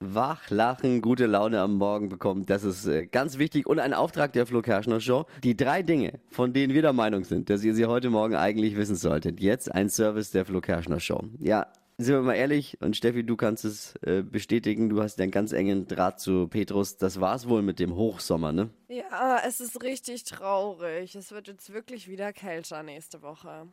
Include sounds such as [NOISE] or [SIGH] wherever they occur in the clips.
wach, lachen, gute Laune am Morgen bekommen. Das ist äh, ganz wichtig. Und ein Auftrag der Flo Kerschner Show. Die drei Dinge, von denen wir der Meinung sind, dass ihr sie heute Morgen eigentlich wissen solltet. Jetzt ein Service der Flo Kerschner Show. Ja, sind wir mal ehrlich, und Steffi, du kannst es äh, bestätigen, du hast einen ganz engen Draht zu Petrus. Das war's wohl mit dem Hochsommer, ne? Ja, es ist richtig traurig. Es wird jetzt wirklich wieder kälter nächste Woche.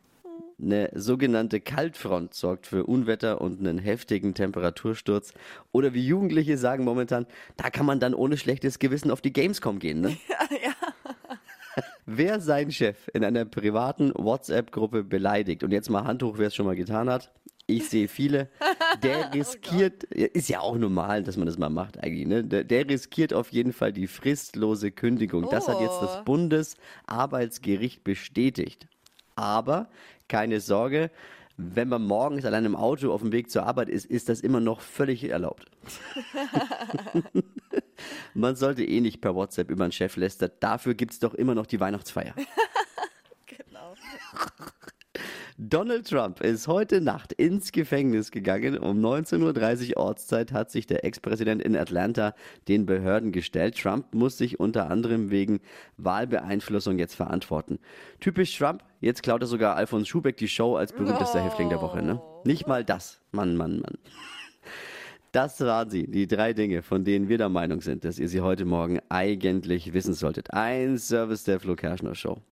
Eine sogenannte Kaltfront sorgt für Unwetter und einen heftigen Temperatursturz. Oder wie Jugendliche sagen momentan, da kann man dann ohne schlechtes Gewissen auf die Gamescom gehen, ne? [LAUGHS] Ja, ja. Wer seinen Chef in einer privaten WhatsApp-Gruppe beleidigt, und jetzt mal Hand hoch, wer es schon mal getan hat, ich sehe viele, der [LAUGHS] riskiert, ist ja auch normal, dass man das mal macht eigentlich, ne? Der, der riskiert auf jeden Fall die fristlose Kündigung. Das hat jetzt das Oh. Bundesarbeitsgericht bestätigt. Aber keine Sorge, wenn man morgens allein im Auto auf dem Weg zur Arbeit ist, ist das immer noch völlig erlaubt. [LAUGHS] man sollte eh nicht per WhatsApp über einen Chef lästern. Dafür gibt's doch immer noch die Weihnachtsfeier. [LAUGHS] Genau. Donald Trump ist heute Nacht ins Gefängnis gegangen. Um 19.30 Uhr Ortszeit hat sich der Ex-Präsident in Atlanta den Behörden gestellt. Trump muss sich unter anderem wegen Wahlbeeinflussung jetzt verantworten. Typisch Trump, jetzt klaut er sogar Alfons Schubeck die Show als berühmtester Häftling der Woche. Ne? Nicht mal das. Mann, Mann, Mann. Das waren sie, die drei Dinge, von denen wir der Meinung sind, dass ihr sie heute Morgen eigentlich wissen solltet. Ein Service der Flo Kerschner Show.